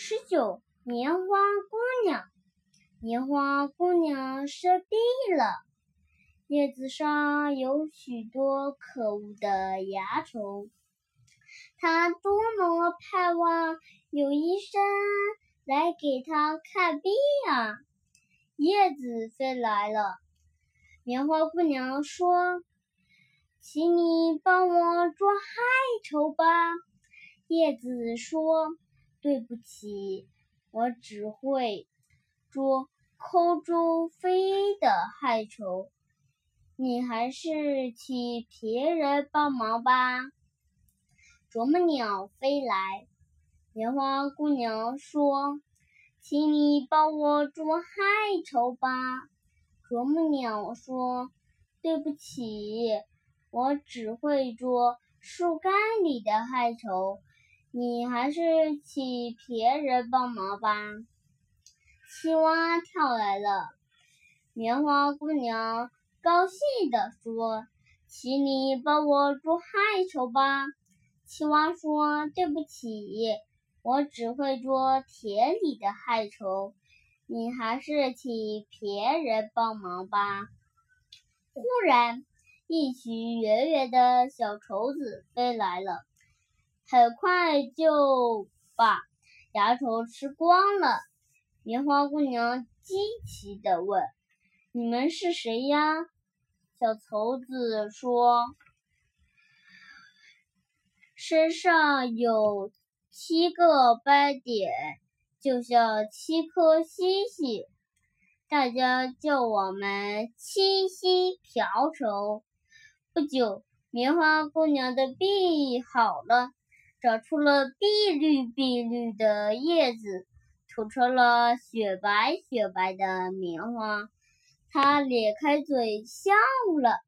十九，棉花姑娘。棉花姑娘生病了，叶子上有许多可恶的蚜虫，她多么盼望有医生来给她看病啊！叶子飞来了，棉花姑娘说：“请你帮我捉害虫吧。”叶子说。对不起，我只会捉空中飞的害虫，你还是请别人帮忙吧。啄木鸟飞来，棉花姑娘说：“请你帮我捉害虫吧。”啄木鸟说：“对不起，我只会捉树干里的害虫。”你还是请别人帮忙吧。青蛙跳来了，棉花姑娘高兴地说：“请你帮我捉害虫吧。”青蛙说：“对不起，我只会捉田里的害虫。你还是请别人帮忙吧。”忽然，一群圆圆的小虫子飞来了。很快就把蚜虫吃光了。棉花姑娘惊奇地问：“你们是谁呀？”小虫子说：“身上有七个斑点，就像七颗星星。大家叫我们七星瓢虫。”不久，棉花姑娘的病好了。长出了碧绿碧绿的叶子，吐出了雪白雪白的棉花。它咧开嘴笑了。